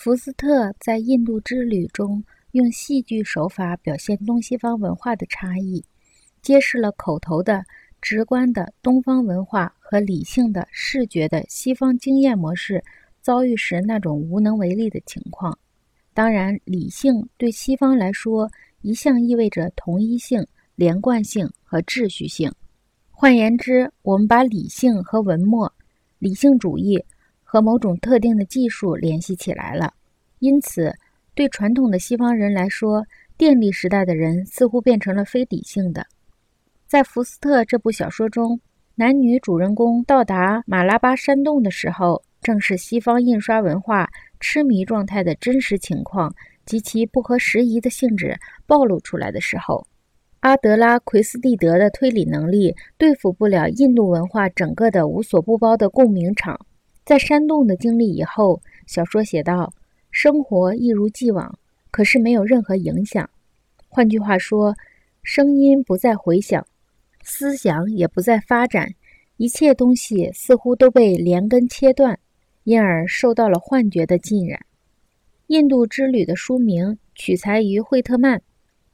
福斯特在印度之旅中用戏剧手法表现东西方文化的差异，揭示了口头的、直观的东方文化和理性的、视觉的西方经验模式遭遇时那种无能为力的情况。当然，理性对西方来说一向意味着同一性、连贯性和秩序性。换言之，我们把理性和文墨、理性主义。和某种特定的技术联系起来了，因此，对传统的西方人来说，电力时代的人似乎变成了非理性的。在福斯特这部小说中，男女主人公到达马拉巴山洞的时候，正是西方印刷文化痴迷状态的真实情况及其不合时宜的性质暴露出来的时候。阿德拉奎斯蒂德的推理能力对付不了印度文化整个的无所不包的共鸣场。在山洞的经历以后，小说写道：“生活一如既往，可是没有任何影响。换句话说，声音不再回响，思想也不再发展，一切东西似乎都被连根切断，因而受到了幻觉的浸染。”印度之旅的书名取材于惠特曼，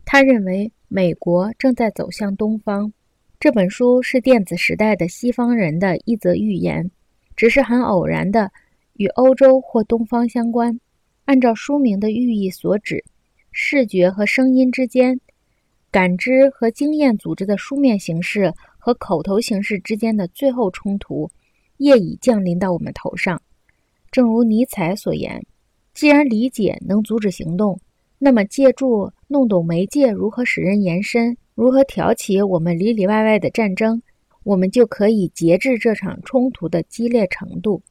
他认为美国正在走向东方。这本书是电子时代的西方人的一则寓言。只是很偶然的与欧洲或东方相关。按照书名的寓意所指，视觉和声音之间、感知和经验组织的书面形式和口头形式之间的最后冲突，业已降临到我们头上。正如尼采所言：“既然理解能阻止行动，那么借助弄懂媒介如何使人延伸，如何挑起我们里里外外的战争。”我们就可以节制这场冲突的激烈程度。